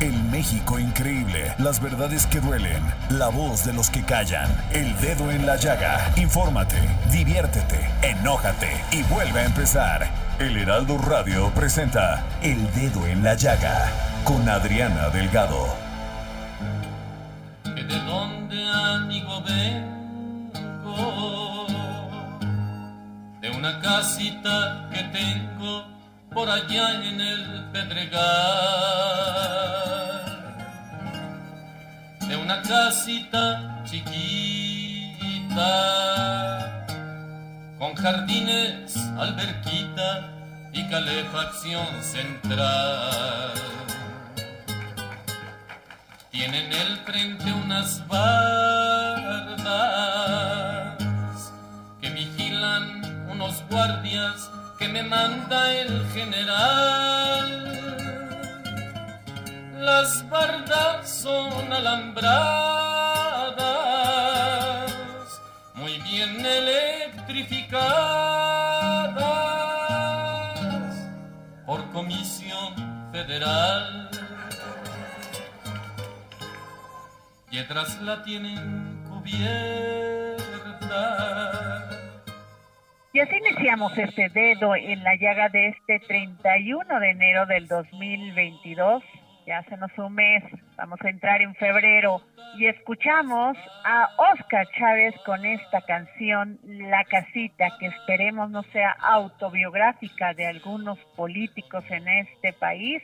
El México increíble, las verdades que duelen, la voz de los que callan, el dedo en la llaga. Infórmate, diviértete, enójate y vuelve a empezar. El Heraldo Radio presenta El Dedo en la Llaga con Adriana Delgado. de donde amigo vengo, de una casita que tengo por allá en el Pedregal, de una casita chiquita, con jardines, alberquita y calefacción central. Tienen el frente unas bardas que vigilan unos guardias que me manda el general. Las bardas son alambradas, muy bien electrificadas por comisión federal. y atrás la tienen cubierta. Y así iniciamos este dedo en la llaga de este 31 de enero del 2022. Ya se nos un mes, vamos a entrar en febrero y escuchamos a Oscar Chávez con esta canción La Casita, que esperemos no sea autobiográfica de algunos políticos en este país,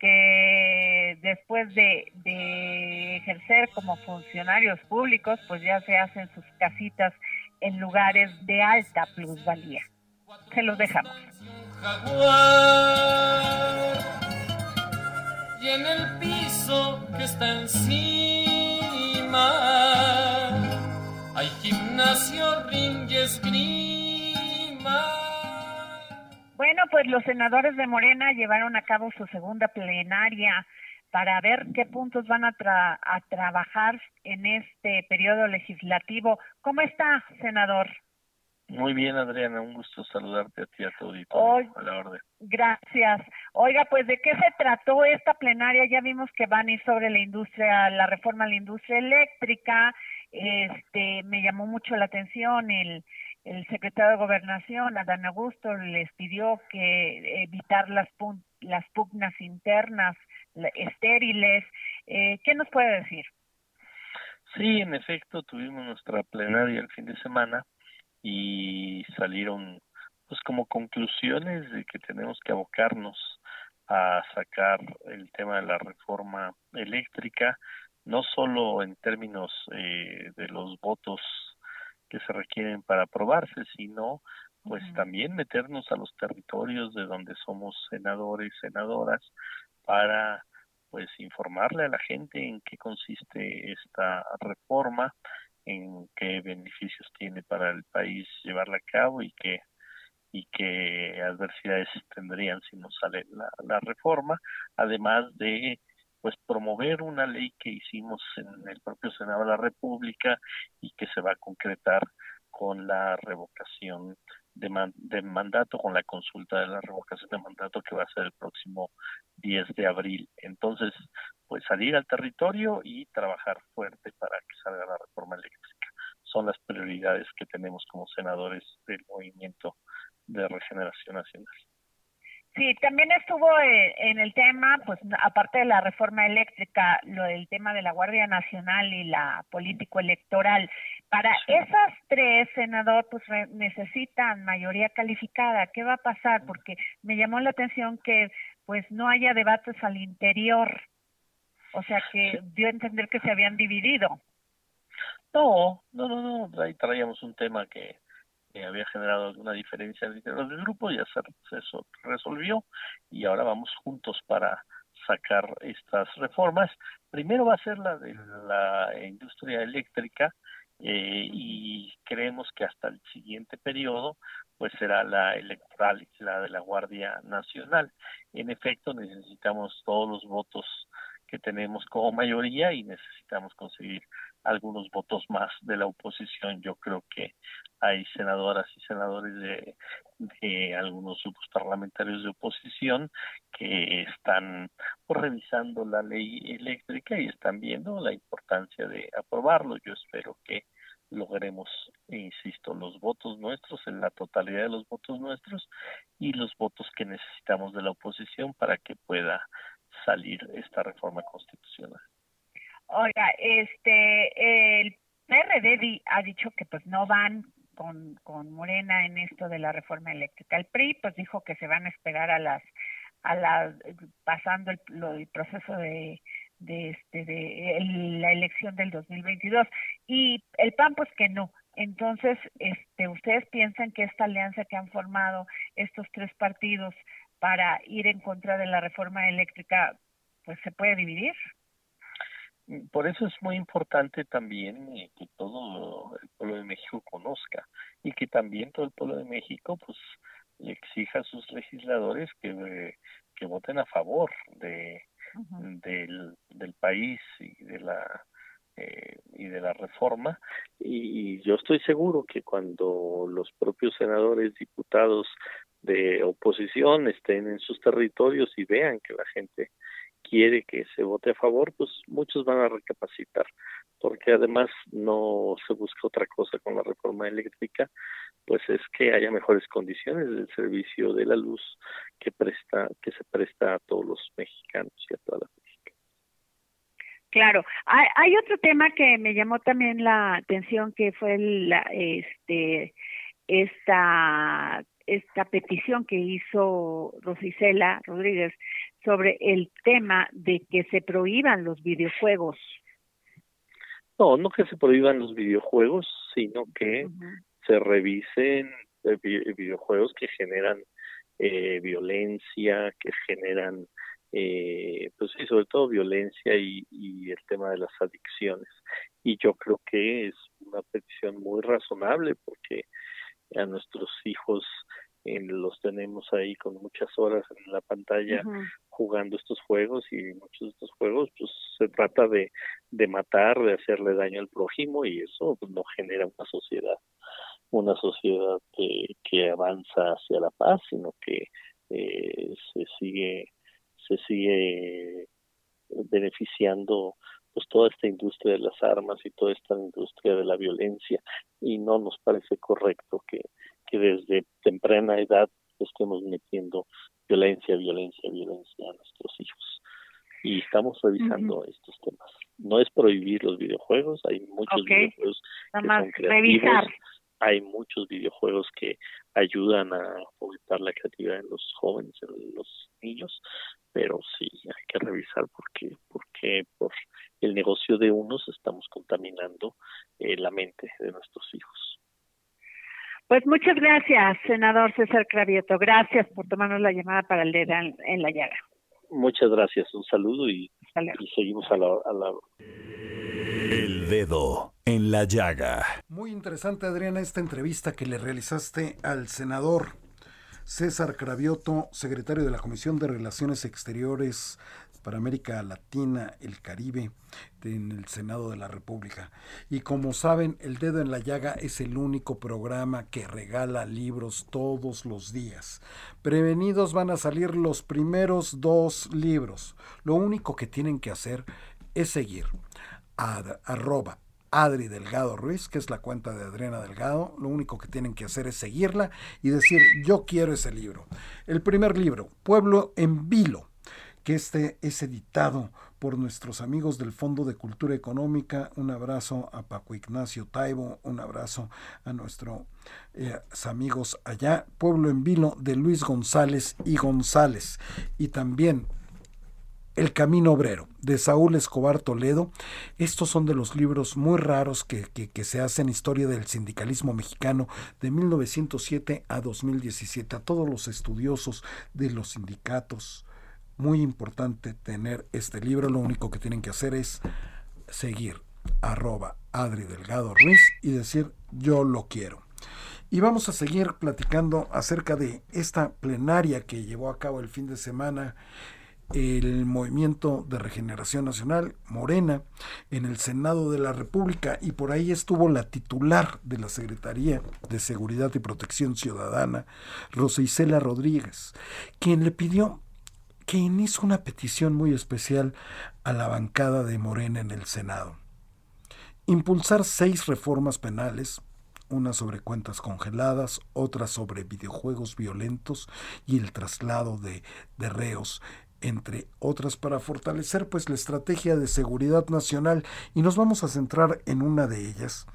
que después de, de ejercer como funcionarios públicos, pues ya se hacen sus casitas en lugares de alta plusvalía. Se los dejamos. Y en el piso que está encima hay gimnasio, ring y esgrima. Bueno, pues los senadores de Morena llevaron a cabo su segunda plenaria para ver qué puntos van a, tra- a trabajar en este periodo legislativo. ¿Cómo está, senador? Muy bien, Adriana, un gusto saludarte a ti a tu auditorio, Hoy- a la orden. Gracias. Oiga, pues de qué se trató esta plenaria? Ya vimos que van a ir sobre la industria, la reforma a la industria eléctrica. Este, me llamó mucho la atención el el secretario de Gobernación, Adán Augusto, les pidió que evitar las las pugnas internas estériles. Eh, ¿Qué nos puede decir? Sí, en efecto, tuvimos nuestra plenaria el fin de semana y salieron pues como conclusiones de que tenemos que abocarnos a sacar el tema de la reforma eléctrica, no solo en términos eh, de los votos que se requieren para aprobarse, sino pues también meternos a los territorios de donde somos senadores, senadoras, para pues informarle a la gente en qué consiste esta reforma, en qué beneficios tiene para el país llevarla a cabo y qué y qué adversidades tendrían si no sale la, la reforma, además de pues promover una ley que hicimos en el propio Senado de la República y que se va a concretar con la revocación de, man- de mandato, con la consulta de la revocación de mandato que va a ser el próximo 10 de abril. Entonces, pues salir al territorio y trabajar fuerte para que salga la reforma eléctrica. Son las prioridades que tenemos como senadores del movimiento de regeneración nacional. Sí, también estuvo en el tema, pues aparte de la reforma eléctrica, lo del tema de la Guardia Nacional y la político electoral. Para esas tres, senador, pues necesitan mayoría calificada. ¿Qué va a pasar? Porque me llamó la atención que pues no haya debates al interior. O sea que dio a entender que se habían dividido. No, no, no, no. Ahí traíamos un tema que había generado alguna diferencia en del grupo, ya se, se resolvió y ahora vamos juntos para sacar estas reformas. Primero va a ser la de la industria eléctrica eh, y creemos que hasta el siguiente periodo pues será la electoral, la de la Guardia Nacional. En efecto, necesitamos todos los votos que tenemos como mayoría y necesitamos conseguir algunos votos más de la oposición. Yo creo que hay senadoras y senadores de, de algunos grupos parlamentarios de oposición que están revisando la ley eléctrica y están viendo la importancia de aprobarlo. Yo espero que logremos, insisto, los votos nuestros, en la totalidad de los votos nuestros y los votos que necesitamos de la oposición para que pueda salir esta reforma constitucional. Oiga, este, el PRD ha dicho que pues no van con, con Morena en esto de la reforma eléctrica. El PRI pues dijo que se van a esperar a las, a la, pasando el, el proceso de, de este, de la elección del 2022 y el PAN pues que no. Entonces, este, ustedes piensan que esta alianza que han formado estos tres partidos para ir en contra de la reforma eléctrica, pues se puede dividir. Por eso es muy importante también eh, que todo el pueblo de México conozca y que también todo el pueblo de México pues le exija a sus legisladores que, que voten a favor de del, del país y de la eh, y de la reforma. Y yo estoy seguro que cuando los propios senadores diputados de oposición estén en sus territorios y vean que la gente quiere que se vote a favor, pues muchos van a recapacitar, porque además no se busca otra cosa con la reforma eléctrica, pues es que haya mejores condiciones del servicio de la luz que presta que se presta a todos los mexicanos y a todas las mexicanas. Claro, hay, hay otro tema que me llamó también la atención que fue la este esta esta petición que hizo Rosicela Rodríguez sobre el tema de que se prohíban los videojuegos. No, no que se prohíban los videojuegos, sino que se revisen eh, videojuegos que generan eh, violencia, que generan, eh, pues sí, sobre todo violencia y, y el tema de las adicciones. Y yo creo que es una petición muy razonable porque a nuestros hijos los tenemos ahí con muchas horas en la pantalla jugando estos juegos y muchos de estos juegos pues se trata de, de matar, de hacerle daño al prójimo y eso pues, no genera una sociedad una sociedad que, que avanza hacia la paz, sino que eh, se sigue se sigue beneficiando pues toda esta industria de las armas y toda esta industria de la violencia. Y no nos parece correcto que que desde temprana edad estemos metiendo violencia, violencia, violencia a nuestros hijos. Y estamos revisando estos temas. No es prohibir los videojuegos, hay muchos videojuegos que son creativos, hay muchos videojuegos que ayudan a fomentar la creatividad en los jóvenes, en los niños, pero sí hay que revisar porque porque por el negocio de unos estamos contaminando eh, la mente de nuestros hijos. Pues muchas gracias, senador César Cravieto. Gracias por tomarnos la llamada para el dedo en, la llaga. Muchas gracias, un saludo y, y seguimos a la, a la... El dedo en la llaga. Muy interesante, Adriana, esta entrevista que le realizaste al senador César Cravioto, secretario de la Comisión de Relaciones Exteriores para América Latina, el Caribe, en el Senado de la República. Y como saben, El Dedo en la Llaga es el único programa que regala libros todos los días. Prevenidos van a salir los primeros dos libros. Lo único que tienen que hacer es seguir a, arroba Adri Delgado Ruiz, que es la cuenta de Adriana Delgado. Lo único que tienen que hacer es seguirla y decir, yo quiero ese libro. El primer libro, Pueblo en Vilo, que este es editado por nuestros amigos del Fondo de Cultura Económica. Un abrazo a Paco Ignacio Taibo, un abrazo a nuestros eh, amigos allá. Pueblo en Vilo de Luis González y González. Y también el Camino Obrero, de Saúl Escobar Toledo. Estos son de los libros muy raros que, que, se hacen historia del sindicalismo mexicano de 1907 a 2017. A todos los estudiosos de los sindicatos, muy importante tener este libro. Lo único que tienen que hacer es seguir arroba Adri Delgado Ruiz y decir yo lo quiero. Y vamos a seguir platicando acerca de esta plenaria que llevó a cabo el fin de semana el Movimiento de Regeneración Nacional, Morena, en el Senado de la República y por ahí estuvo la titular de la Secretaría de Seguridad y Protección Ciudadana, Rosa Isela Rodríguez, quien le pidió, quien hizo una petición muy especial a la bancada de Morena en el Senado. Impulsar seis reformas penales, una sobre cuentas congeladas, otra sobre videojuegos violentos y el traslado de, de reos entre otras para fortalecer pues la estrategia de seguridad nacional y nos vamos a centrar en una de ellas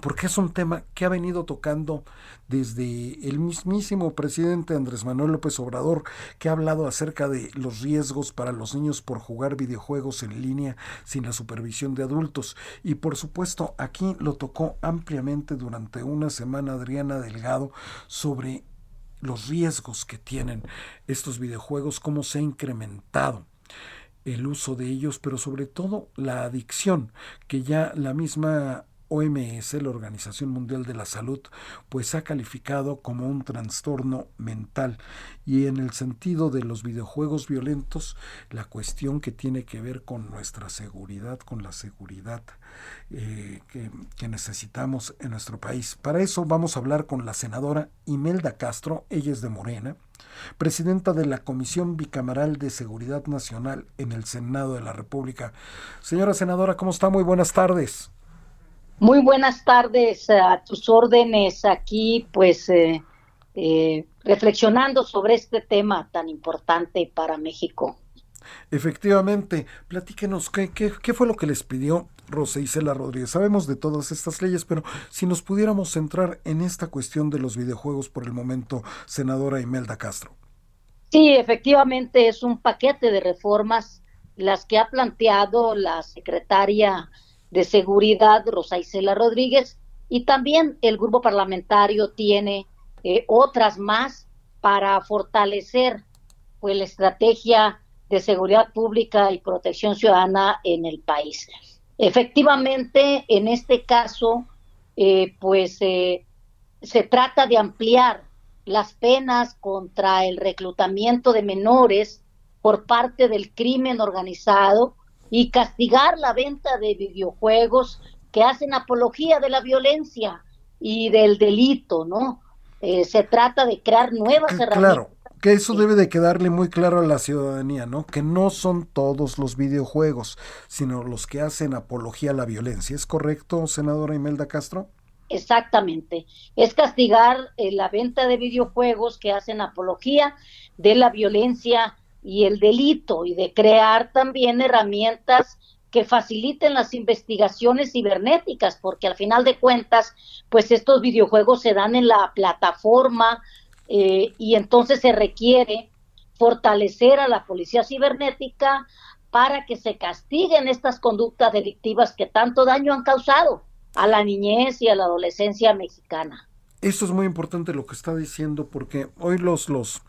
porque es un tema que ha venido tocando desde el mismísimo presidente Andrés Manuel López Obrador, que ha hablado acerca de los riesgos para los niños por jugar videojuegos en línea sin la supervisión de adultos. Y por supuesto, aquí lo tocó ampliamente durante una semana Adriana Delgado sobre los riesgos que tienen estos videojuegos, cómo se ha incrementado el uso de ellos, pero sobre todo la adicción, que ya la misma OMS, la Organización Mundial de la Salud, pues ha calificado como un trastorno mental. Y en el sentido de los videojuegos violentos, la cuestión que tiene que ver con nuestra seguridad, con la seguridad eh, que, que, necesitamos en nuestro país. Para eso vamos a hablar con la senadora Imelda Castro, ella es de Morena, presidenta de la Comisión Bicameral de Seguridad Nacional en el Senado de la República. Señora senadora, ¿cómo está? Muy buenas tardes. Muy buenas tardes a tus órdenes aquí, pues eh, eh, reflexionando sobre este tema tan importante para México. Efectivamente, platíquenos ¿qué, qué, fue lo que les pidió Rosa Isela Rodríguez. Sabemos de todas estas leyes, pero si nos pudiéramos centrar en esta cuestión de los videojuegos por el momento, senadora Imelda Castro. Sí, efectivamente es un paquete de reformas las que ha planteado la secretaria de Seguridad, Rosa Isela Rodríguez, y también el grupo parlamentario tiene eh, otras más para fortalecer pues, la estrategia de seguridad pública y protección ciudadana en el país. Efectivamente, en este caso, eh, pues eh, se trata de ampliar las penas contra el reclutamiento de menores por parte del crimen organizado y castigar la venta de videojuegos que hacen apología de la violencia y del delito, ¿no? Eh, se trata de crear nuevas herramientas. Claro, que eso debe de quedarle muy claro a la ciudadanía, ¿no? Que no son todos los videojuegos, sino los que hacen apología a la violencia. ¿Es correcto, senadora Imelda Castro? Exactamente. Es castigar eh, la venta de videojuegos que hacen apología de la violencia y el delito y de crear también herramientas que faciliten las investigaciones cibernéticas, porque al final de cuentas, pues estos videojuegos se dan en la plataforma eh, y entonces se requiere fortalecer a la policía cibernética para que se castiguen estas conductas delictivas que tanto daño han causado a la niñez y a la adolescencia mexicana. Esto es muy importante lo que está diciendo porque hoy los, los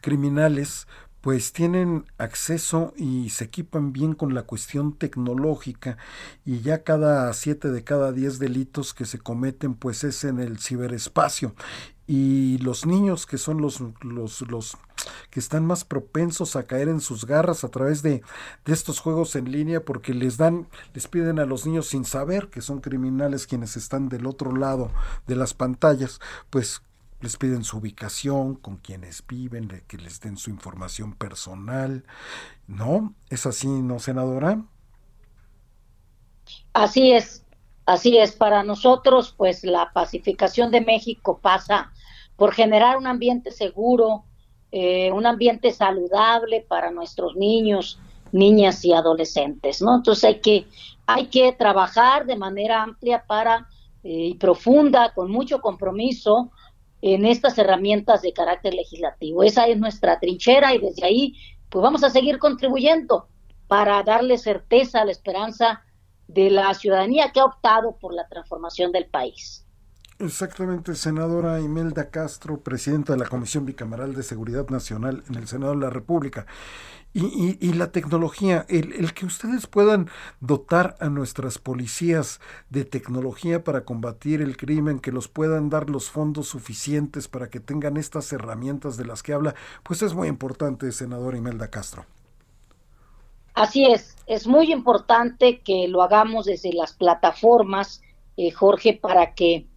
criminales pues tienen acceso y se equipan bien con la cuestión tecnológica y ya cada siete de cada diez delitos que se cometen pues es en el ciberespacio. Y los niños que son los, los, los que están más propensos a caer en sus garras a través de, de, estos juegos en línea porque les dan, les piden a los niños sin saber que son criminales quienes están del otro lado de las pantallas, pues les piden su ubicación, con quienes viven, que les den su información personal. ¿No? ¿Es así, no, senadora? Así es. Así es, para nosotros, pues la pacificación de México pasa por generar un ambiente seguro, eh, un ambiente saludable para nuestros niños, niñas y adolescentes, ¿no? Entonces hay que, hay que trabajar de manera amplia para eh, y profunda, con mucho compromiso, en estas herramientas de carácter legislativo. Esa es nuestra trinchera y desde ahí, pues vamos a seguir contribuyendo para darle certeza a la esperanza de la ciudadanía que ha optado por la transformación del país. Exactamente, senadora Imelda Castro, presidenta de la Comisión Bicameral de Seguridad Nacional en el Senado de la República. Y, la tecnología, el, que ustedes puedan dotar a nuestras policías de tecnología para combatir el crimen, que los puedan dar los fondos suficientes para que tengan estas herramientas de las que habla, pues es muy importante, senadora Imelda Castro. Así es, es muy importante que lo hagamos desde las plataformas, eh, Jorge, para que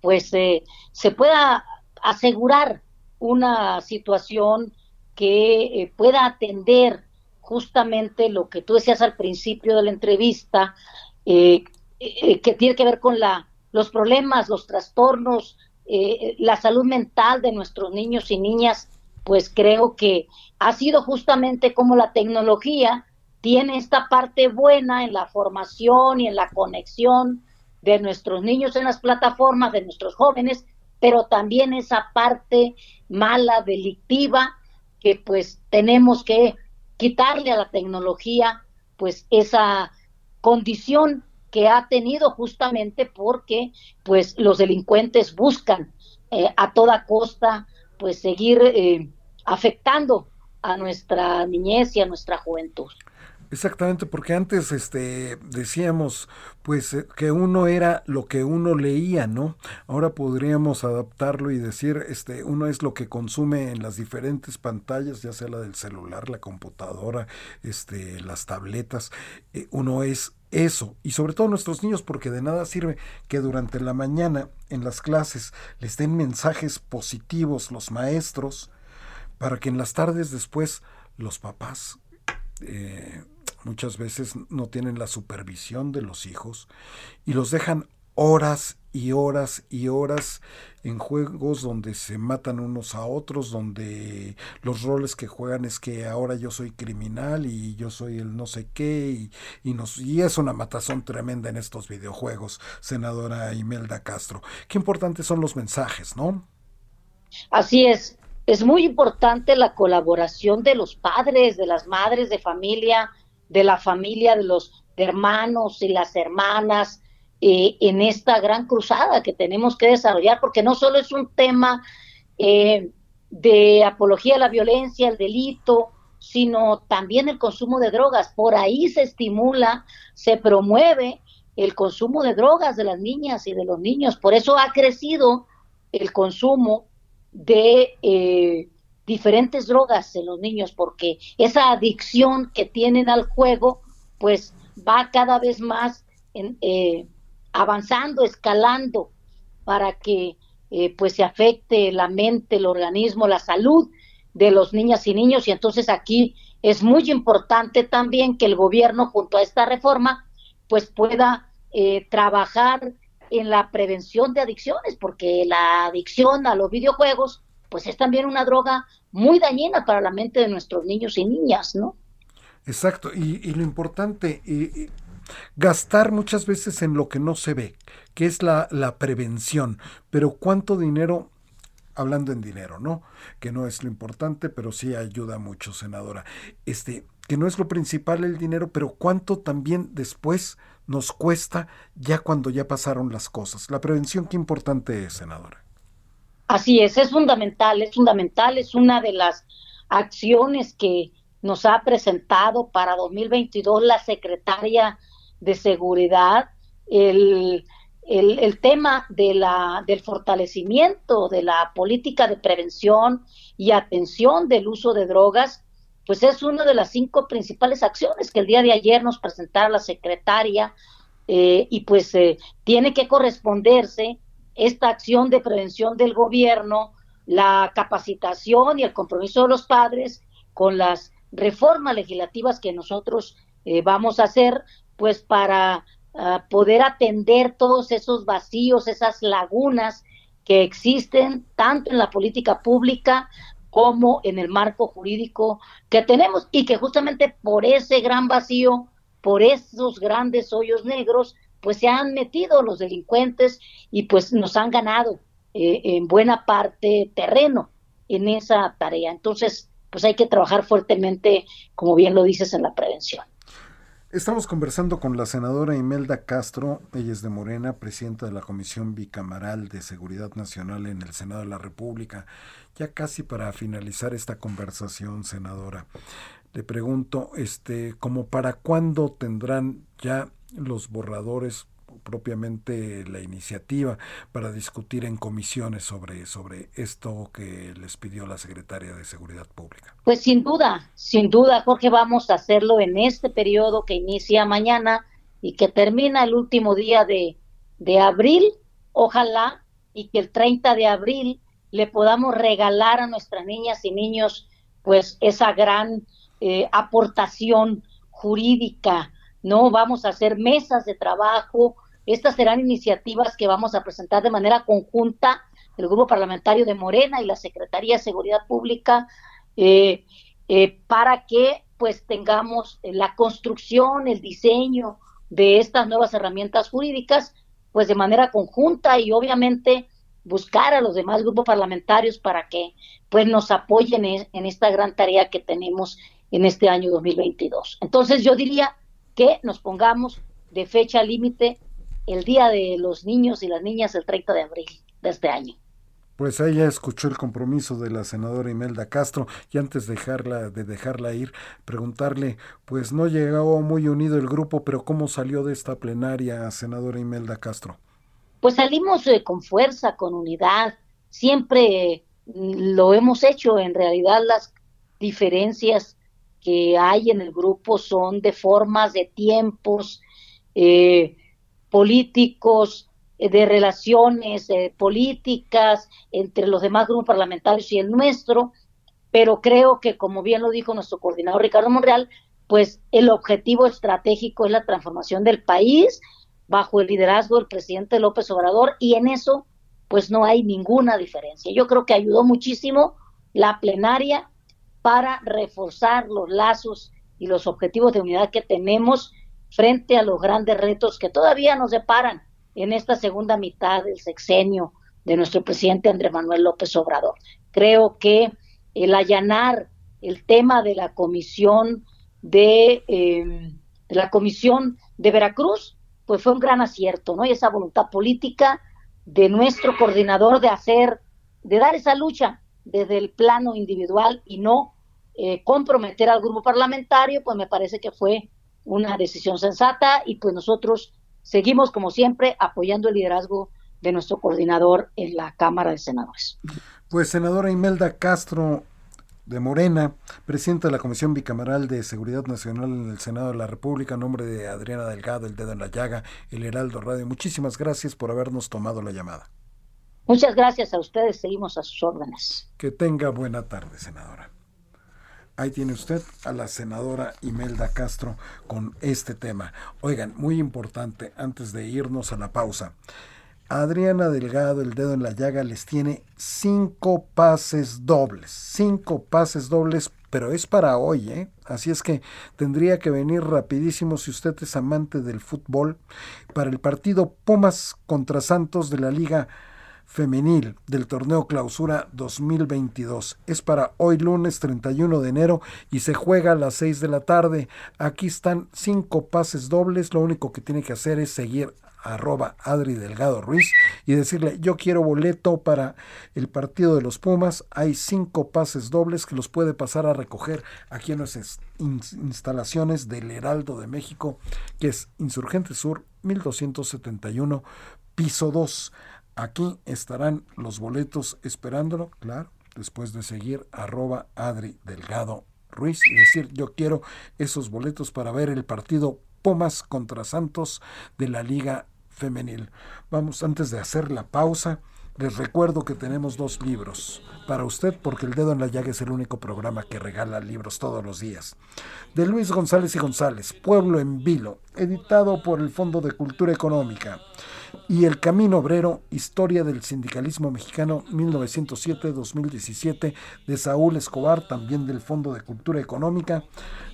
pues eh, se pueda asegurar una situación que eh, pueda atender justamente lo que tú decías al principio de la entrevista, que tiene que ver con la, los problemas, los trastornos, la salud mental de nuestros niños y niñas, pues creo que ha sido justamente como la tecnología tiene esta parte buena en la formación y en la conexión de nuestros niños en las plataformas, de nuestros jóvenes, pero también esa parte mala, delictiva, que pues tenemos que quitarle a la tecnología pues esa condición que ha tenido justamente porque pues los delincuentes buscan eh, a toda costa pues seguir eh, afectando a nuestra niñez y a nuestra juventud. Exactamente, porque antes este decíamos pues eh, que uno era lo que uno leía, ¿no? Ahora podríamos adaptarlo y decir este uno es lo que consume en las diferentes pantallas, ya sea la del celular, la computadora, este las tabletas, eh, uno es eso, y sobre todo nuestros niños, porque de nada sirve que durante la mañana en las clases les den mensajes positivos los maestros, para que en las tardes después los papás eh, muchas veces no tienen la supervisión de los hijos y los dejan horas y horas y horas en juegos donde se matan unos a otros, donde los roles que juegan es que ahora yo soy criminal y yo soy el no sé qué y, nos, y es una matazón tremenda en estos videojuegos, senadora Imelda Castro. Qué importantes son los mensajes, ¿no? Así es, es muy importante la colaboración de los padres, de las madres de familia, de la familia, de los hermanos y las hermanas eh, en esta gran cruzada que tenemos que desarrollar, porque no solo es un tema eh, de apología a la violencia, el delito, sino también el consumo de drogas. Por ahí se estimula, se promueve el consumo de drogas de las niñas y de los niños. Por eso ha crecido el consumo de eh, diferentes drogas en los niños porque esa adicción que tienen al juego pues va cada vez más eh, avanzando, escalando para que eh, pues se afecte la mente, el organismo, la salud de los niñas y niños. Y entonces aquí es muy importante también que el gobierno junto a esta reforma pues pueda eh, trabajar en la prevención de adicciones porque la adicción a los videojuegos pues es también una droga muy dañina para la mente de nuestros niños y niñas, ¿no? Exacto, y, lo importante, gastar muchas veces en lo que no se ve, que es la, la prevención, pero cuánto dinero hablando en dinero, ¿no? Que no es lo importante, pero sí ayuda mucho, senadora. Este, que no es lo principal el dinero, pero cuánto también después nos cuesta ya cuando ya pasaron las cosas. La prevención, qué importante es, senadora. Así es, es fundamental, es fundamental, es una de las acciones que nos ha presentado para 2022 la secretaria de Seguridad, el, el, tema de la, del fortalecimiento de la política de prevención y atención del uso de drogas, pues es una de las cinco principales acciones que el día de ayer nos presentara la secretaria eh, y pues eh, tiene que corresponderse esta acción de prevención del gobierno, la capacitación y el compromiso de los padres con las reformas legislativas que nosotros eh, vamos a hacer, pues para poder atender todos esos vacíos, esas lagunas que existen tanto en la política pública como en el marco jurídico que tenemos y que justamente por ese gran vacío, por esos grandes hoyos negros, pues se han metido los delincuentes y pues nos han ganado eh, en buena parte terreno en esa tarea. Entonces, pues hay que trabajar fuertemente, como bien lo dices, en la prevención. Estamos conversando con la senadora Imelda Castro, ella es de Morena, presidenta de la Comisión Bicamaral de Seguridad Nacional en el Senado de la República. Ya casi para finalizar esta conversación, senadora, le pregunto, este, como para cuándo tendrán ya los borradores propiamente la iniciativa para discutir en comisiones sobre, sobre esto que les pidió la secretaria de Seguridad Pública? Pues sin duda, sin duda, Jorge, vamos a hacerlo en este periodo que inicia mañana y que termina el último día de, de abril. Ojalá y que el 30 de abril le podamos regalar a nuestras niñas y niños pues esa gran eh, aportación jurídica, ¿no? Vamos a hacer mesas de trabajo, estas serán iniciativas que vamos a presentar de manera conjunta el Grupo Parlamentario de Morena y la Secretaría de Seguridad Pública eh, eh, para que pues tengamos la construcción, el diseño de estas nuevas herramientas jurídicas pues de manera conjunta y obviamente buscar a los demás grupos parlamentarios para que pues nos apoyen en esta gran tarea que tenemos en este año 2022. Entonces yo diría que nos pongamos de fecha límite el Día de los Niños y las Niñas el 30 de abril de este año. Pues ella escuchó el compromiso de la senadora Imelda Castro y antes de dejarla, de dejarla ir, preguntarle, pues no llegó muy unido el grupo, pero ¿cómo salió de esta plenaria, senadora Imelda Castro? Pues salimos eh, con fuerza, con unidad, siempre mm, lo hemos hecho, en realidad las diferencias que hay en el grupo son de formas, de tiempos, eh, políticos, eh, de relaciones eh, políticas entre los demás grupos parlamentarios y el nuestro, pero creo que, como bien lo dijo nuestro coordinador Ricardo Monreal, pues el objetivo estratégico es la transformación del país bajo el liderazgo del presidente López Obrador y en eso pues no hay ninguna diferencia. Yo creo que ayudó muchísimo la plenaria para reforzar los lazos y los objetivos de unidad que tenemos frente a los grandes retos que todavía nos deparan en esta segunda mitad del sexenio de nuestro presidente Andrés Manuel López Obrador. Creo que el allanar el tema de la comisión de, em, la comisión de Veracruz, pues fue un gran acierto, ¿no? Y esa voluntad política de nuestro coordinador de hacer, de dar esa lucha desde el plano individual y no eh, comprometer al grupo parlamentario, pues me parece que fue una decisión sensata y pues nosotros seguimos como siempre apoyando el liderazgo de nuestro coordinador en la Cámara de Senadores. Pues senadora Imelda Castro de Morena, presidenta de la Comisión Bicameral de Seguridad Nacional en el Senado de la República, en nombre de Adriana Delgado, el dedo en la llaga, el Heraldo Radio. Muchísimas gracias por habernos tomado la llamada. Muchas gracias a ustedes, seguimos a sus órdenes. Que tenga buena tarde, senadora. Ahí tiene usted a la senadora Imelda Castro con este tema. Oigan, muy importante, antes de irnos a la pausa. Adriana Delgado, el dedo en la llaga, les tiene cinco pases dobles. Cinco pases dobles, pero es para hoy, ¿eh? Así es que tendría que venir rapidísimo si usted es amante del fútbol para el partido Pumas contra Santos de la Liga femenil del torneo clausura 2022. Es para hoy lunes 31 de enero y se juega a las 6 de la tarde. Aquí están cinco pases dobles. Lo único que tiene que hacer es seguir arroba Adri Delgado Ruiz y decirle yo quiero boleto para el partido de los Pumas. Hay cinco pases dobles que los puede pasar a recoger aquí en nuestras instalaciones del Heraldo de México, que es Insurgente Sur 1271, piso 2. Aquí estarán los boletos esperándolo, claro, después de seguir arroba Adri Delgado Ruiz y decir yo quiero esos boletos para ver el partido Pumas contra Santos de la Liga Femenil. Vamos, antes de hacer la pausa, Les recuerdo que tenemos dos libros para usted porque El Dedo en la Llaga es el único programa que regala libros todos los días. De Luis González y González, Pueblo en Vilo, editado por el Fondo de Cultura Económica. Y El Camino Obrero, Historia del Sindicalismo Mexicano 1907-2017 de Saúl Escobar, también del Fondo de Cultura Económica.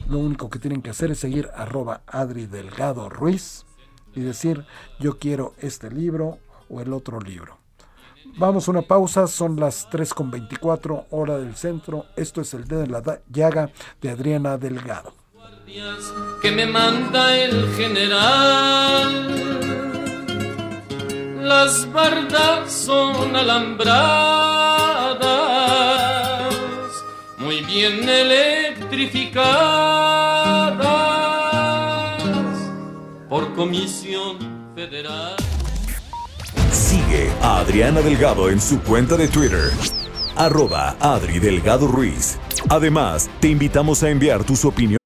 Lo único que tienen que hacer es seguir arroba Adri Delgado Ruiz y decir yo quiero este libro o el otro libro. Vamos a una pausa, son las 3.24 hora del centro. Esto es el dedo en la llaga de Adriana Delgado. Que me manda el general. Las bardas son alambradas, muy bien electrificadas por comisión federal. Sigue a Adriana Delgado en su cuenta de Twitter, arroba Adri Delgado Ruiz. Además, te invitamos a enviar tus opiniones.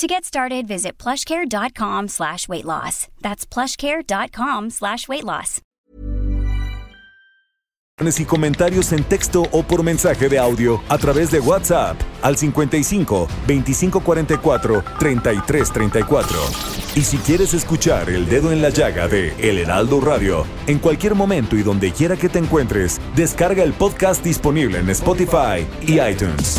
To get started, visit plushcare.com slash weight loss. That's plushcare.com slash weight loss. y comentarios en texto o por mensaje de audio a través de WhatsApp al 55 2544 3334. Y si quieres escuchar El Dedo en la Llaga de El Heraldo Radio, en cualquier momento y donde quiera que te encuentres, descarga el podcast disponible en Spotify y iTunes.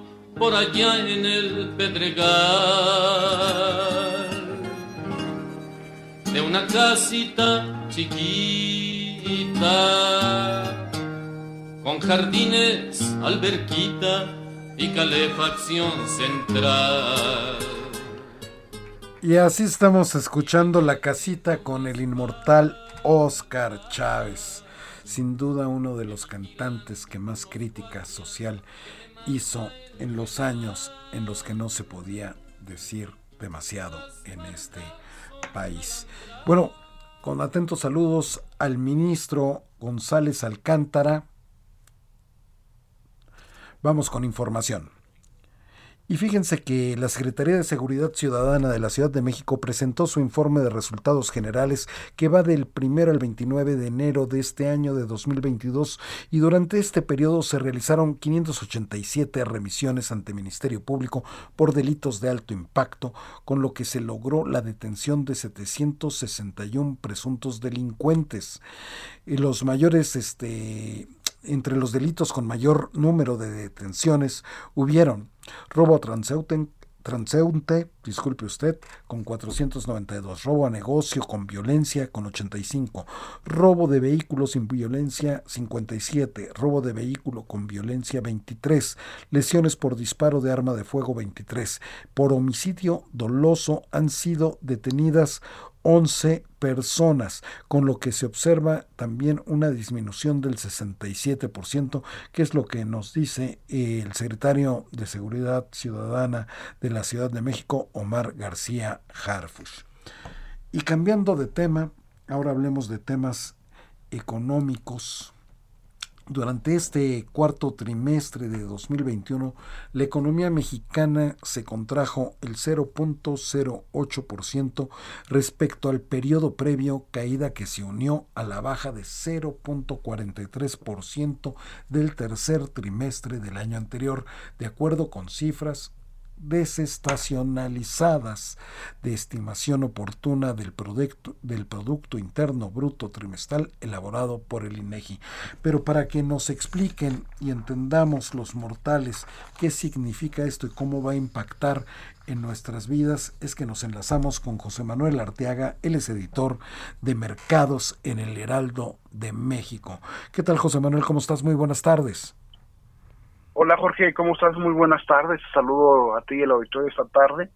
por allá en el Pedregal, de una casita chiquita, con jardines, alberquita y calefacción central. Y así estamos escuchando La casita con el inmortal Oscar Chávez, sin duda uno de los cantantes que más crítica social hizo en los años en los que no se podía decir demasiado en este país. Bueno, con atentos saludos al ministro González Alcántara. Vamos con información. Y fíjense que la Secretaría de Seguridad Ciudadana de la Ciudad de México presentó su informe de resultados generales que va del 1 al 29 de enero de este año de 2022 y durante este periodo se realizaron 587 remisiones ante Ministerio Público por delitos de alto impacto, con lo que se logró la detención de 761 presuntos delincuentes. Los mayores este, entre los delitos con mayor número de detenciones hubieron robo a transeúnte, disculpe usted, con 492, robo a negocio con violencia con 85, robo de vehículo sin violencia 57, robo de vehículo con violencia 23, lesiones por disparo de arma de fuego 23, por homicidio doloso han sido detenidas 11 personas, con lo que se observa también una disminución del 67%, que es lo que nos dice el secretario de Seguridad Ciudadana de la Ciudad de México, Omar García Harfush. Y cambiando de tema, ahora hablemos de temas económicos durante este cuarto trimestre de 2021, la economía mexicana se contrajo el 0.08% respecto al periodo previo, caída que se unió a la baja de 0.43% del tercer trimestre del año anterior, de acuerdo con cifras desestacionalizadas de estimación oportuna del producto, del producto Interno Bruto Trimestral elaborado por el INEGI. Pero para que nos expliquen y entendamos los mortales qué significa esto y cómo va a impactar en nuestras vidas es que nos enlazamos con José Manuel Arteaga, él es editor de Mercados en el Heraldo de México. ¿Qué tal José Manuel? ¿Cómo estás? Muy buenas tardes. Hola Jorge, ¿cómo estás? Muy buenas tardes. Saludo a ti y al auditorio esta tarde.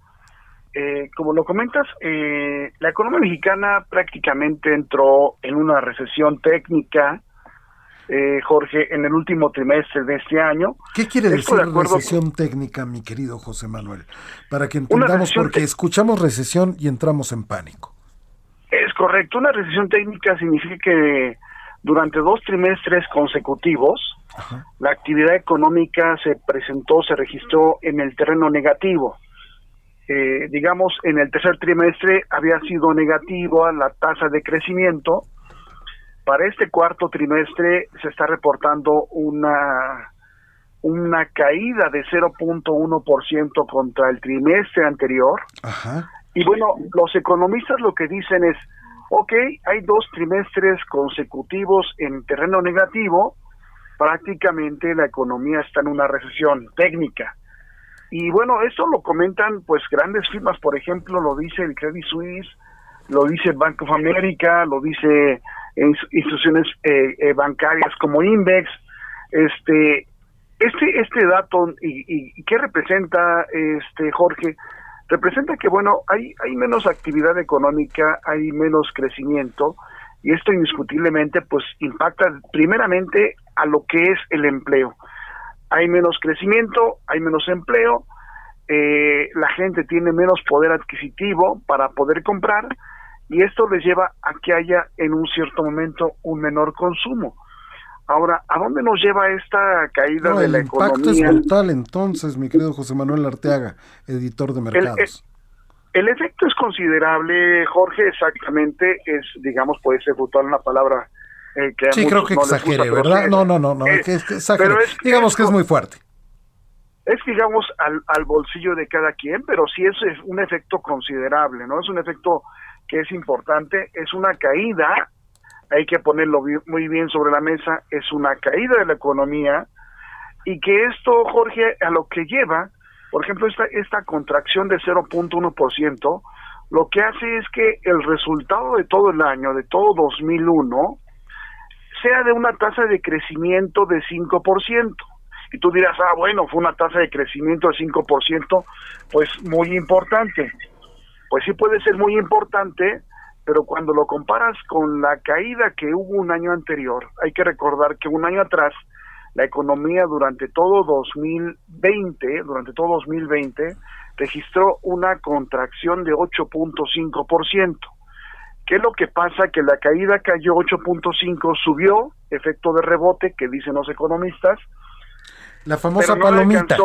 Eh, como lo comentas, eh, la economía mexicana prácticamente entró en una recesión técnica, eh, Jorge, en el último trimestre de este año. ¿Qué quiere decir recesión técnica, mi querido José Manuel? Para que entendamos, porque escuchamos recesión y entramos en pánico. Es correcto, una recesión técnica significa que durante dos trimestres consecutivos, la actividad económica se presentó, se registró en el terreno negativo. Eh, digamos, en el tercer trimestre había sido negativo la tasa de crecimiento. Para este cuarto trimestre se está reportando una, una caída de 0.1% contra el trimestre anterior. Y bueno, los economistas lo que dicen es, ok, hay dos trimestres consecutivos en terreno negativo, prácticamente la economía está en una recesión técnica. Y bueno, esto lo comentan pues grandes firmas, por ejemplo, lo dice el Credit Suisse, lo dice Bank of America, lo dice instituciones eh, eh, bancarias como Index. Este, este, este dato y, y qué representa, este Jorge, representa que bueno hay hay menos actividad económica, hay menos crecimiento y esto indiscutiblemente pues impacta primeramente a lo que es el empleo. Hay menos crecimiento, hay menos empleo, eh, la gente tiene menos poder adquisitivo para poder comprar y esto les lleva a que haya en un cierto momento un menor consumo. Ahora, ¿a dónde nos lleva esta caída de la economía? El impacto es brutal entonces, mi querido José Manuel Arteaga, editor de mercados. El, efecto es considerable, Jorge, exactamente, es, digamos, puede ser brutal una palabra eh, que a Sí, creo que exagere, ¿verdad? no, no, no, no, es, que Pero digamos que es muy fuerte. Es, digamos, al, al bolsillo de cada quien, pero sí es, es un efecto considerable, ¿no? Es un efecto que es importante, es una caída hay que ponerlo muy bien sobre la mesa, es una caída de la economía y que esto, Jorge, a lo que lleva, por ejemplo, esta, esta contracción de 0.1%, lo que hace es que el resultado de todo el año, de todo 2001, sea de una tasa de crecimiento de 5%. Y tú dirás, ah, bueno, fue una tasa de crecimiento de 5%, pues muy importante. Pues sí puede ser muy importante, pero cuando lo comparas con la caída que hubo un año anterior, hay que recordar que un año atrás la economía durante todo 2020, durante todo 2020, registró una contracción de 8.5%. ¿Qué es lo que pasa? Que la caída cayó 8.5, subió, efecto de rebote, que dicen los economistas. La famosa palomita.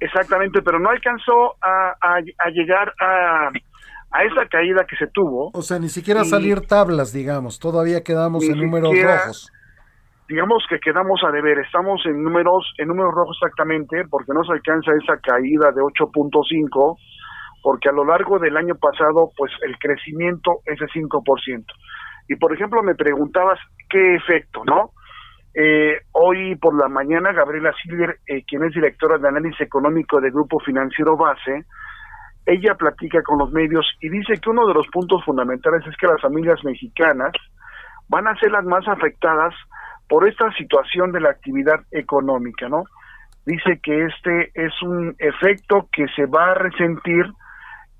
exactamente, pero no alcanzó a llegar a a esa caída que se tuvo. O sea, ni siquiera salir tablas, digamos, todavía quedamos en números rojos. Digamos que quedamos a deber, estamos en números en números rojos exactamente, porque no se alcanza esa caída de 8.5, porque a lo largo del año pasado, pues el crecimiento es de 5%. Y por ejemplo, me preguntabas qué efecto, ¿no? Eh, hoy por la mañana, Gabriela Silver, eh, quien es directora de análisis económico del Grupo Financiero Base, ella platica con los medios y dice que uno de los puntos fundamentales es que las familias mexicanas van a ser las más afectadas por esta situación de la actividad económica, ¿no? Dice que este es un efecto que se va a resentir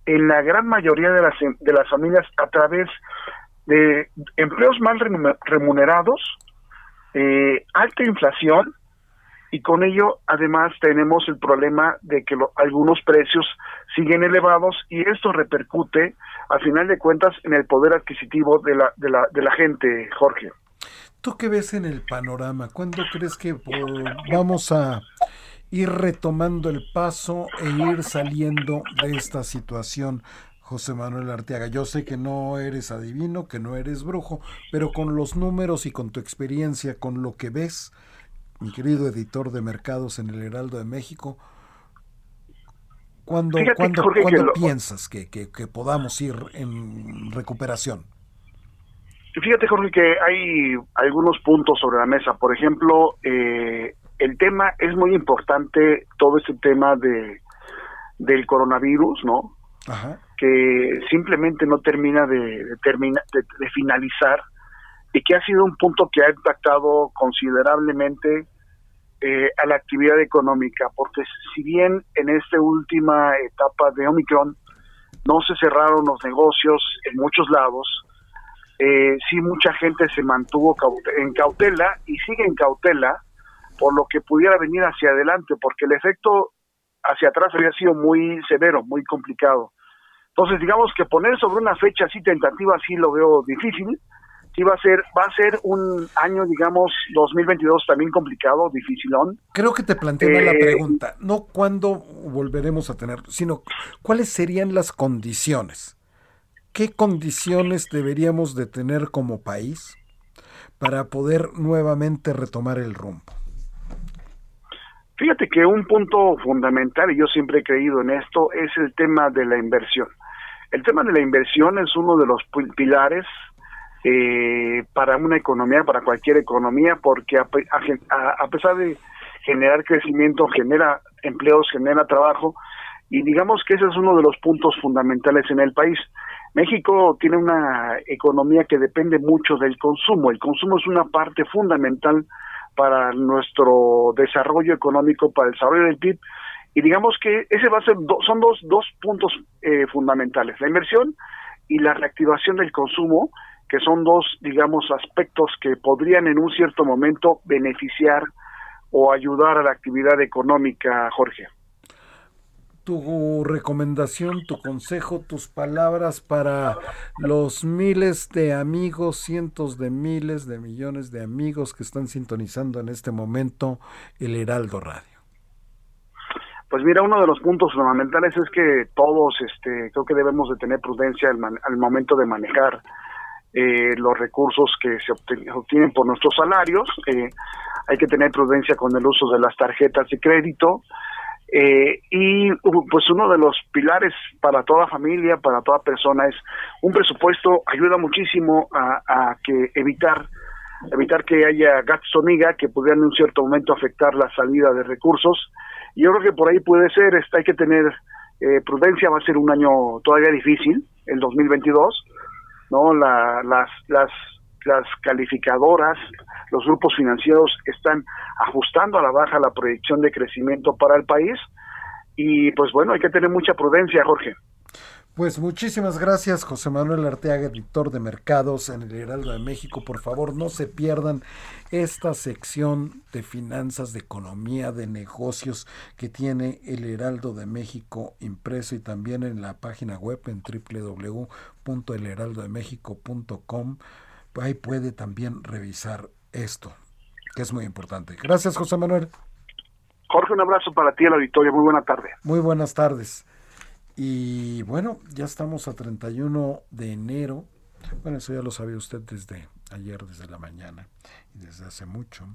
en la gran mayoría de las, de las familias a través de empleos mal remunerados, eh, alta inflación y con ello además tenemos el problema de que algunos precios siguen elevados y esto repercute a final de cuentas en el poder adquisitivo de la, de la, de la gente, Jorge. ¿Tú qué ves en el panorama? ¿Cuándo crees que vamos a ir retomando el paso e ir saliendo de esta situación? José Manuel Arteaga, yo sé que no eres adivino, que no eres brujo, pero con los números y con tu experiencia, con lo que ves, mi querido editor de mercados en el Heraldo de México, ¿Cuándo, piensas que, que, podamos ir en recuperación? Fíjate, Jorge, que hay algunos puntos sobre la mesa. Por ejemplo, eh, el tema es muy importante, todo este tema de del coronavirus, ¿no? Que simplemente no termina de, de, finalizar y que ha sido un punto que ha impactado considerablemente eh, a la actividad económica, porque si bien en esta última etapa de Omicron no se cerraron los negocios en muchos lados, eh, sí mucha gente se mantuvo en cautela y sigue en cautela por lo que pudiera venir hacia adelante, porque el efecto hacia atrás había sido muy severo, muy complicado. Entonces, digamos que poner sobre una fecha así tentativa sí lo veo difícil. Sí va a ser va a ser un año, digamos, 2022 también complicado, dificilón. Creo que te planteé la eh, pregunta, no cuándo volveremos a tener, sino cuáles serían las condiciones. ¿Qué condiciones deberíamos de tener como país para poder nuevamente retomar el rumbo? Fíjate que un punto fundamental, y yo siempre he creído en esto, es el tema de la inversión. El tema de la inversión es uno de los pilares eh, para una economía, para cualquier economía, porque a, a, pesar de generar crecimiento, genera empleos, genera trabajo, y digamos que ese es uno de los puntos fundamentales en el país. México tiene una economía que depende mucho del consumo. El consumo es una parte fundamental para nuestro desarrollo económico, para el desarrollo del PIB. Y digamos que ese va a ser son dos, dos puntos eh, fundamentales, la inversión y la reactivación del consumo, que son dos, digamos, aspectos que podrían en un cierto momento beneficiar o ayudar a la actividad económica, Jorge tu recomendación, tu consejo, tus palabras para los miles de amigos, cientos de miles de millones de amigos que están sintonizando en este momento el Heraldo Radio? Pues mira, uno de los puntos fundamentales es que todos, este, creo que debemos de tener prudencia al, momento de manejar eh, los recursos que se obtienen por nuestros salarios. Eh, hay que tener prudencia con el uso de las tarjetas de crédito. Eh, y pues uno de los pilares para toda familia, para toda persona es un presupuesto ayuda muchísimo a, que evitar evitar que haya gasto miga que pudieran en un cierto momento afectar la salida de recursos. Yo creo que por ahí puede ser, está, hay que tener eh, prudencia, va a ser un año todavía difícil, el 2022, ¿no? La, las, las, las calificadoras, los grupos financieros están ajustando a la baja la proyección de crecimiento para el país y pues bueno, hay que tener mucha prudencia, Jorge. Pues muchísimas gracias, José Manuel Arteaga, editor de mercados en el Heraldo de México. Por favor, no se pierdan esta sección de finanzas, de economía, de negocios que tiene el Heraldo de México impreso y también en la página web en www.elheraldodemexico.com. Ahí puede también revisar esto, que es muy importante. Gracias, José Manuel. Jorge, un abrazo para ti, el auditorio. Muy buena tarde. Muy buenas tardes. Y bueno, ya estamos a 31 de enero. Bueno, eso ya lo sabía usted desde ayer, desde la mañana desde hace mucho,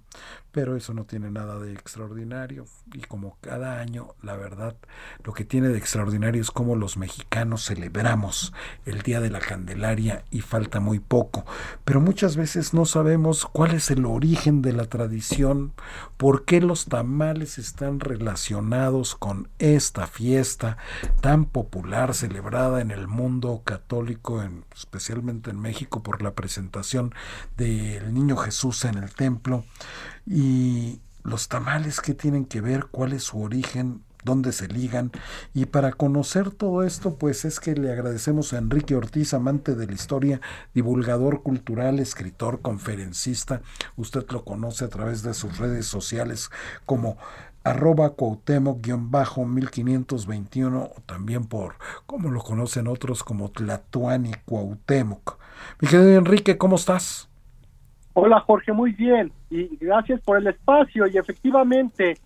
pero eso no tiene nada de extraordinario. Y como cada año, la verdad, lo que tiene de extraordinario es cómo los mexicanos celebramos el Día de la Candelaria y falta muy poco, pero muchas veces no sabemos cuál es el origen de la tradición, por qué los tamales están relacionados con esta fiesta tan popular celebrada en el mundo católico, especialmente en México por la presentación del Niño Jesús en el templo y los tamales que tienen que ver, cuál es su origen, dónde se ligan. Y para conocer todo esto, pues es que le agradecemos a Enrique Ortiz, amante de la historia, divulgador cultural, escritor, conferencista. Usted lo conoce a través de sus redes sociales como arroba Cuauhtémoc-1521 o también por, como lo conocen otros, como Tlatuani Cuauhtémoc. Mi querido Enrique, ¿cómo estás? Hola Jorge, muy bien y gracias por el espacio y efectivamente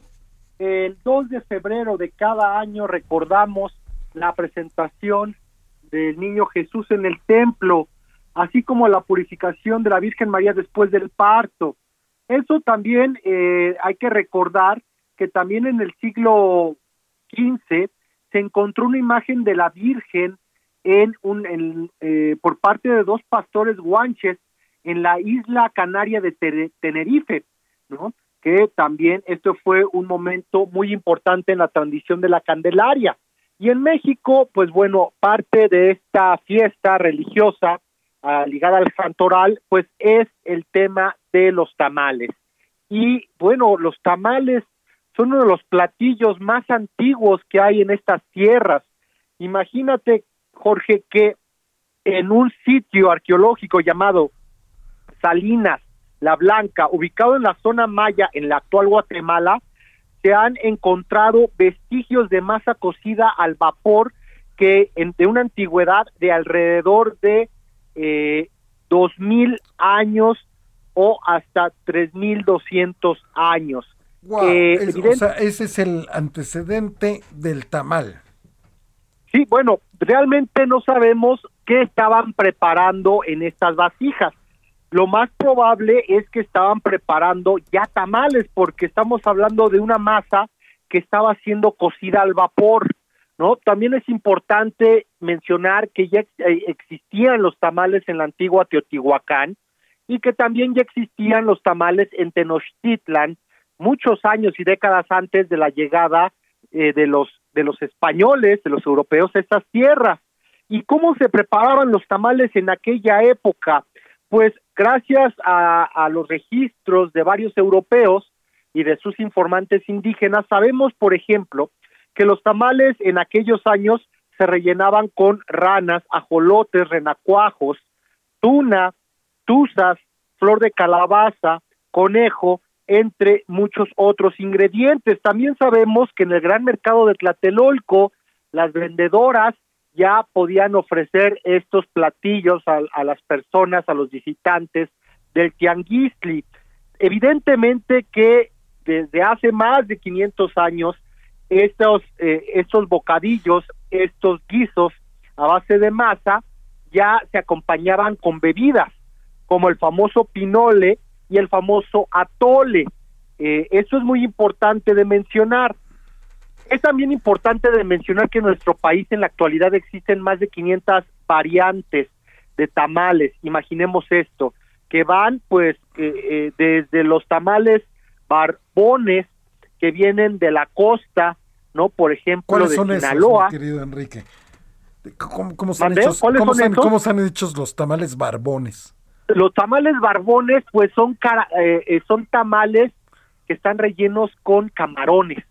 el 2 de febrero de cada año recordamos la presentación del niño Jesús en el templo, así como la purificación de la Virgen María después del parto. Eso también eh, hay que recordar que también en el siglo XV se encontró una imagen de la Virgen en un eh, por parte de dos pastores guanches en la isla canaria de Tenerife, ¿no? Que también esto fue un momento muy importante en la tradición de la Candelaria. Y en México, pues bueno, parte de esta fiesta religiosa ah, ligada al santoral, pues es el tema de los tamales. Y bueno, los tamales son uno de los platillos más antiguos que hay en estas tierras. Imagínate, Jorge, que en un sitio arqueológico llamado Salinas, La Blanca, ubicado en la zona maya, en la actual Guatemala, se han encontrado vestigios de masa cocida al vapor que en, de una antigüedad de alrededor de eh, dos mil años o hasta tres mil doscientos años. Eh, o sea, ese es el antecedente del tamal. Sí, bueno, realmente no sabemos qué estaban preparando en estas vasijas lo más probable es que estaban preparando ya tamales, porque estamos hablando de una masa que estaba siendo cocida al vapor, ¿no? También es importante mencionar que ya eh, existían los tamales en la antigua Teotihuacán y que también ya existían los tamales en Tenochtitlan muchos años y décadas antes de la llegada eh, de los de los españoles, de los europeos a estas tierras. ¿Y cómo se preparaban los tamales en aquella época? Pues gracias a, los registros de varios europeos y de sus informantes indígenas, sabemos, por ejemplo, que los tamales en aquellos años se rellenaban con ranas, ajolotes, renacuajos, tuna, tuzas, flor de calabaza, conejo, entre muchos otros ingredientes. También sabemos que en el gran mercado de Tlatelolco, las vendedoras ya podían ofrecer estos platillos a, las personas, a los visitantes del Tianguistli. Evidentemente que desde hace más de 500 años estos, eh, estos bocadillos, estos guisos a base de masa, ya se acompañaban con bebidas, como el famoso pinole y el famoso atole. Eh, eso es muy importante de mencionar. Es también importante de mencionar que en nuestro país en la actualidad existen más de 500 variantes de tamales. Imaginemos esto, que van pues eh, eh, desde los tamales barbones que vienen de la costa, ¿no? Por ejemplo, de Sinaloa. querido Enrique? ¿Cómo, se han hecho, cómo, han hecho los tamales barbones? Los tamales barbones, pues son, eh, son tamales que están rellenos con camarones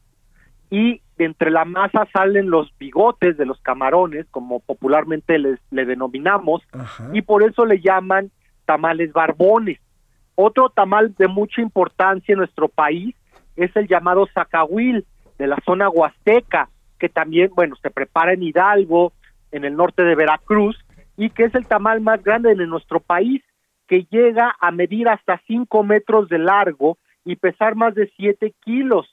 y de entre la masa salen los bigotes de los camarones, como popularmente les, le denominamos, y por eso le llaman tamales barbones. Otro tamal de mucha importancia en nuestro país es el llamado zacahuil, de la zona huasteca, que también, bueno, se prepara en Hidalgo, en el norte de Veracruz, y que es el tamal más grande de nuestro país, que llega a medir hasta 5 metros de largo y pesar más de 7 kilos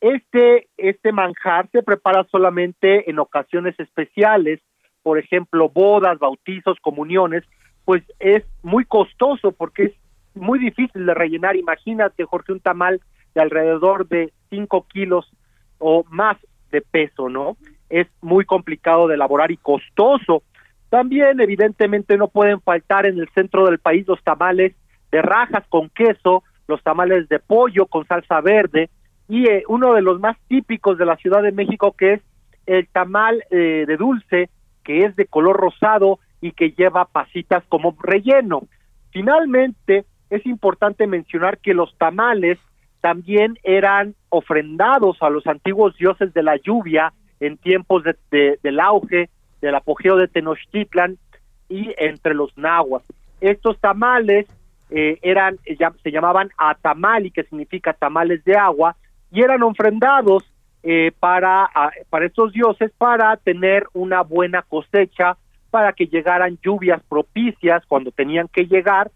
este, este manjar se prepara solamente en ocasiones especiales, por ejemplo, bodas, bautizos, comuniones, pues es muy costoso porque es muy difícil de rellenar. Imagínate, Jorge, un tamal de alrededor de 5 kilos o más de peso, ¿no? Es muy complicado de elaborar y costoso. También, evidentemente, no pueden faltar en el centro del país los tamales de rajas con queso, los tamales de pollo con salsa verde, y eh, uno de los más típicos de la Ciudad de México que es el tamal eh, de dulce que es de color rosado y que lleva pasitas como relleno. Finalmente, es importante mencionar que los tamales también eran ofrendados a los antiguos dioses de la lluvia en tiempos de, del auge, del apogeo de Tenochtitlan y entre los nahuas. Estos tamales eh, eran, se llamaban atamali, que significa tamales de agua, y eran ofrendados eh, para, para estos dioses para tener una buena cosecha, para que llegaran lluvias propicias cuando tenían que llegar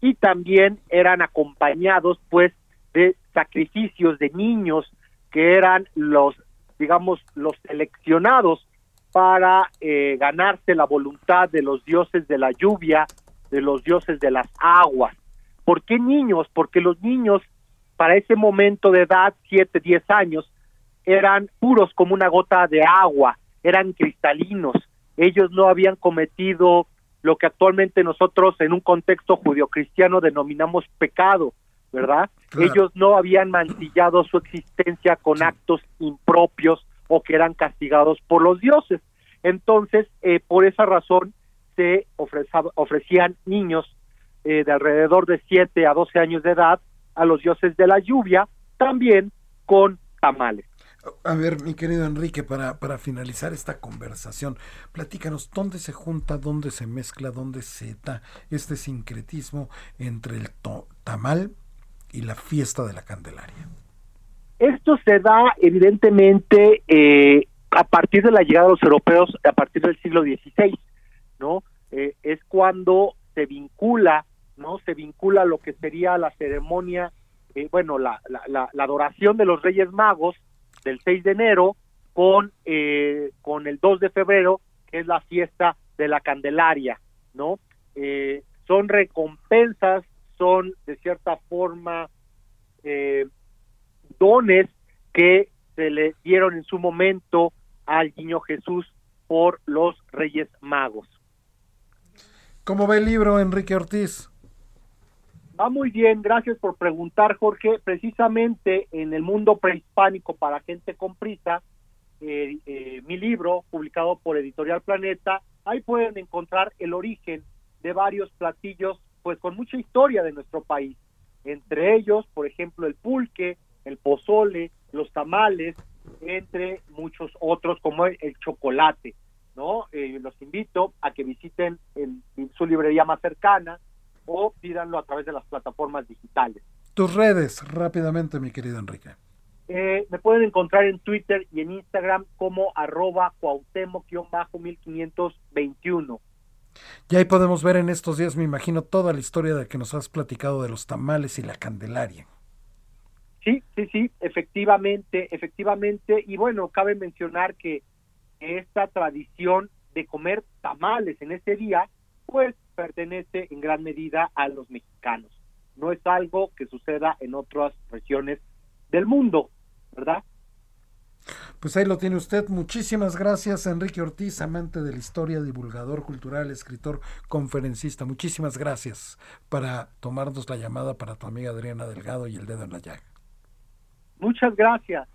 y también eran acompañados pues de sacrificios de niños que eran los digamos los seleccionados para eh, ganarse la voluntad de los dioses de la lluvia, de los dioses de las aguas. ¿Por qué niños? Porque los niños para ese momento de edad, 7, 10 años, eran puros como una gota de agua eran cristalinos. Ellos no habían cometido lo que actualmente nosotros en un contexto judio-cristiano denominamos pecado, ¿verdad? Ellos no habían mancillado su existencia con actos impropios o que eran castigados por los dioses. Entonces, eh, por esa razón, se ofrecían niños eh, de alrededor de 7 a 12 años de edad a los dioses de la lluvia, también con tamales. A ver, mi querido Enrique, para, para finalizar esta conversación, platícanos dónde se junta, dónde se mezcla, dónde se da este sincretismo entre el tamal y la fiesta de la Candelaria. Esto se da evidentemente eh, a partir de la llegada de los europeos, a partir del siglo XVI, ¿no? Eh, es cuando se vincula, ¿no? Se vincula lo que sería la ceremonia, eh, bueno, la, la, la, adoración de los Reyes Magos del 6 de enero con, eh, con el 2 de febrero, que es la fiesta de la Candelaria, ¿no? son recompensas, son de cierta forma dones que se le dieron en su momento al niño Jesús por los Reyes Magos. ¿Cómo va el libro, Enrique Ortiz? Va muy bien, gracias por preguntar, Jorge. Precisamente en el mundo prehispánico para gente con prisa, eh, eh, mi libro, publicado por Editorial Planeta, ahí pueden encontrar el origen de varios platillos, pues con mucha historia de nuestro país. Entre ellos, por ejemplo, el pulque, el pozole, los tamales, entre muchos otros como el chocolate. ¿no? Eh, los invito a que visiten su librería más cercana o pídanlo a través de las plataformas digitales. Tus redes, rápidamente, mi querido Enrique. Eh, me pueden encontrar en Twitter y en Instagram como arroba cuauhtémoc-1521. Y ahí podemos ver en estos días, me imagino, toda la historia de que nos has platicado de los tamales y la candelaria. Sí, sí, sí, efectivamente, efectivamente. Y bueno, cabe mencionar que esta tradición de comer tamales en ese día, pues pertenece en gran medida a los mexicanos. No es algo que suceda en otras regiones del mundo, ¿verdad? Pues ahí lo tiene usted. Muchísimas gracias, Enrique Ortiz, amante de la historia, divulgador cultural, escritor, conferencista. Muchísimas gracias para tomarnos la llamada para tu amiga Adriana Delgado y el dedo en la llaga. Muchas gracias.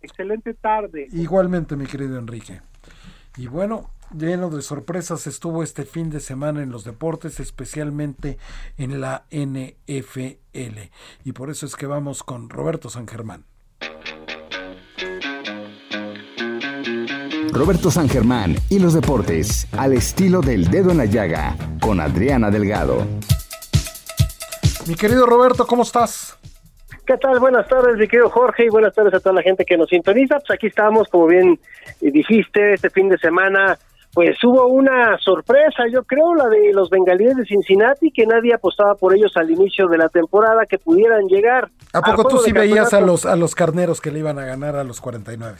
Excelente tarde. Igualmente, mi querido Enrique. Y bueno, lleno de sorpresas estuvo este fin de semana en los deportes, especialmente en la NFL. Y por eso es que vamos con Roberto San Germán. Roberto San Germán y los deportes, al estilo del dedo en la llaga, con Adriana Delgado. Mi querido Roberto, ¿cómo estás? ¿Qué tal? Buenas tardes, mi querido Jorge, y buenas tardes a toda la gente que nos sintoniza. Pues aquí estamos, como bien dijiste, este fin de semana, pues hubo una sorpresa, yo creo, la de los bengalíes de Cincinnati, que nadie apostaba por ellos al inicio de la temporada, que pudieran llegar. ¿A poco tú sí veías a los, a los carneros que le iban a ganar a los 49?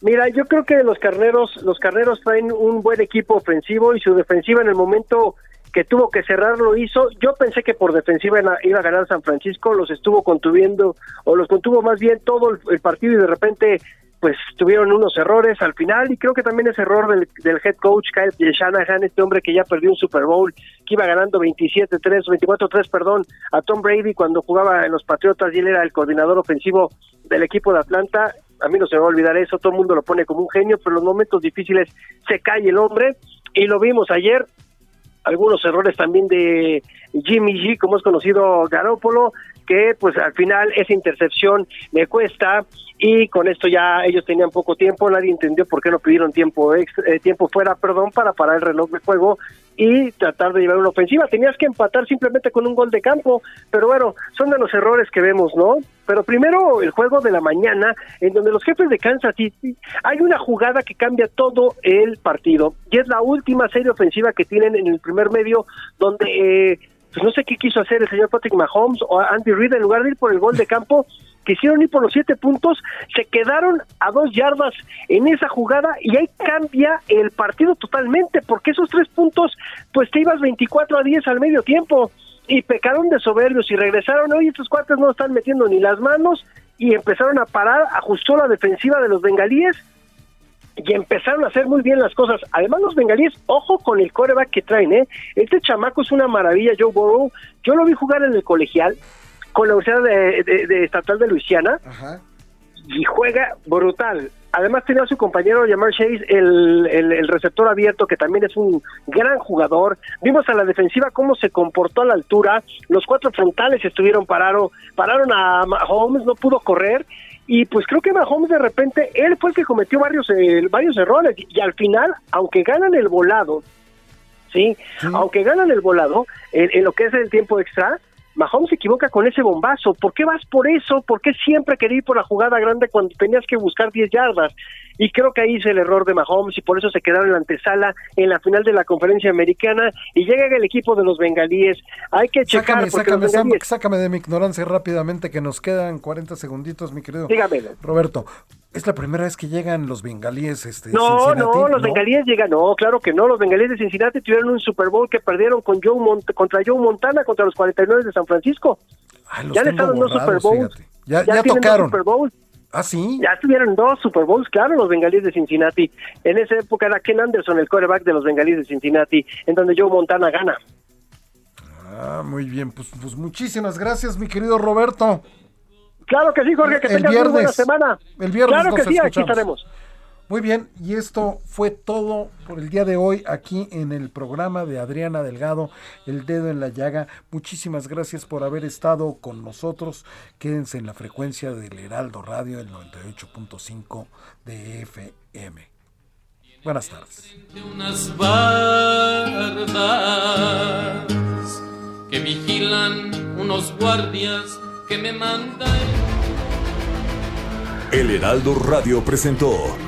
Mira, yo creo que los carneros, los carneros traen un buen equipo ofensivo y su defensiva en el momento que tuvo que cerrar lo hizo. Yo pensé que por defensiva iba a ganar San Francisco, los estuvo contuviendo, o los contuvo más bien todo el, partido y de repente pues tuvieron unos errores al final y creo que también es error del, head coach Kyle Shanahan, este hombre que ya perdió un Super Bowl, que iba ganando 27-3, 24-3, perdón, a Tom Brady cuando jugaba en los Patriotas y él era el coordinador ofensivo del equipo de Atlanta. A mí no se me va a olvidar eso, todo el mundo lo pone como un genio, pero en los momentos difíciles se cae el hombre y lo vimos ayer, algunos errores también de Jimmy G, como es conocido Garópolo, que pues al final esa intercepción me cuesta y con esto ya ellos tenían poco tiempo, nadie entendió por qué no pidieron tiempo eh, tiempo fuera, perdón, para parar el reloj de juego y tratar de llevar una ofensiva. Tenías que empatar simplemente con un gol de campo, pero bueno, son de los errores que vemos, ¿no? Pero primero el juego de la mañana, en donde los jefes de Kansas City, hay una jugada que cambia todo el partido, y es la última serie ofensiva que tienen en el primer medio, donde... Eh, pues no sé qué quiso hacer el señor Patrick Mahomes o Andy Reid en lugar de ir por el gol de campo, quisieron ir por los siete puntos, se quedaron a dos yardas en esa jugada y ahí cambia el partido totalmente, porque esos tres puntos, pues te ibas 24 a 10 al medio tiempo y pecaron de soberbios y regresaron, hoy estos cuartos no están metiendo ni las manos y empezaron a parar, ajustó la defensiva de los bengalíes y empezaron a hacer muy bien las cosas. Además, los bengalíes, ojo con el coreback que traen, ¿eh? Este chamaco es una maravilla, Joe Burrow. Yo lo vi jugar en el colegial con la Universidad de, Estatal de Luisiana y juega brutal. Además tenía a su compañero Jamar Chase, el, el, receptor abierto, que también es un gran jugador. Vimos a la defensiva cómo se comportó a la altura. Los cuatro frontales estuvieron pararon, pararon a Holmes, no pudo correr y pues creo que Mahomes de repente, él fue el que cometió varios, eh, varios errores y, al final, aunque ganan el volado, ¿sí? Aunque ganan el volado, en, lo que es el tiempo extra, Mahomes se equivoca con ese bombazo. ¿Por qué vas por eso? ¿Por qué siempre querer ir por la jugada grande cuando tenías que buscar 10 yardas? Y creo que ahí es el error de Mahomes y por eso se quedaron en la antesala en la final de la conferencia americana y llega el equipo de los bengalíes. Hay que checar. Sácame, sácame, de mi ignorancia rápidamente que nos quedan 40 segunditos, mi querido Roberto. ¿Es la primera vez que llegan los bengalíes? Este, no, no, los bengalíes llegan, no, claro que no. Los bengalíes de Cincinnati tuvieron un Super Bowl que perdieron con Joe contra Joe Montana contra los 49 de San Francisco. ya le estaban dos Super Bowls. Ya, ya, tocaron. Super Bowl. ¿Ah, sí? Ya tuvieron dos Super Bowls, claro, los bengalíes de Cincinnati. En esa época era Ken Anderson, el quarterback de los bengalíes de Cincinnati, en donde Joe Montana gana. Ah, muy bien, pues, pues muchísimas gracias, mi querido Roberto. Claro que sí, Jorge, que tengas una buena semana. El viernes Claro que sí, aquí estaremos. Muy bien, y esto fue todo por el día de hoy aquí en el programa de Adriana Delgado, El Dedo en la Llaga. Muchísimas gracias por haber estado con nosotros. Quédense en la frecuencia del Heraldo Radio, el 98.5 de FM. Buenas tardes. Unas que vigilan unos guardias que me mandan. El Heraldo Radio presentó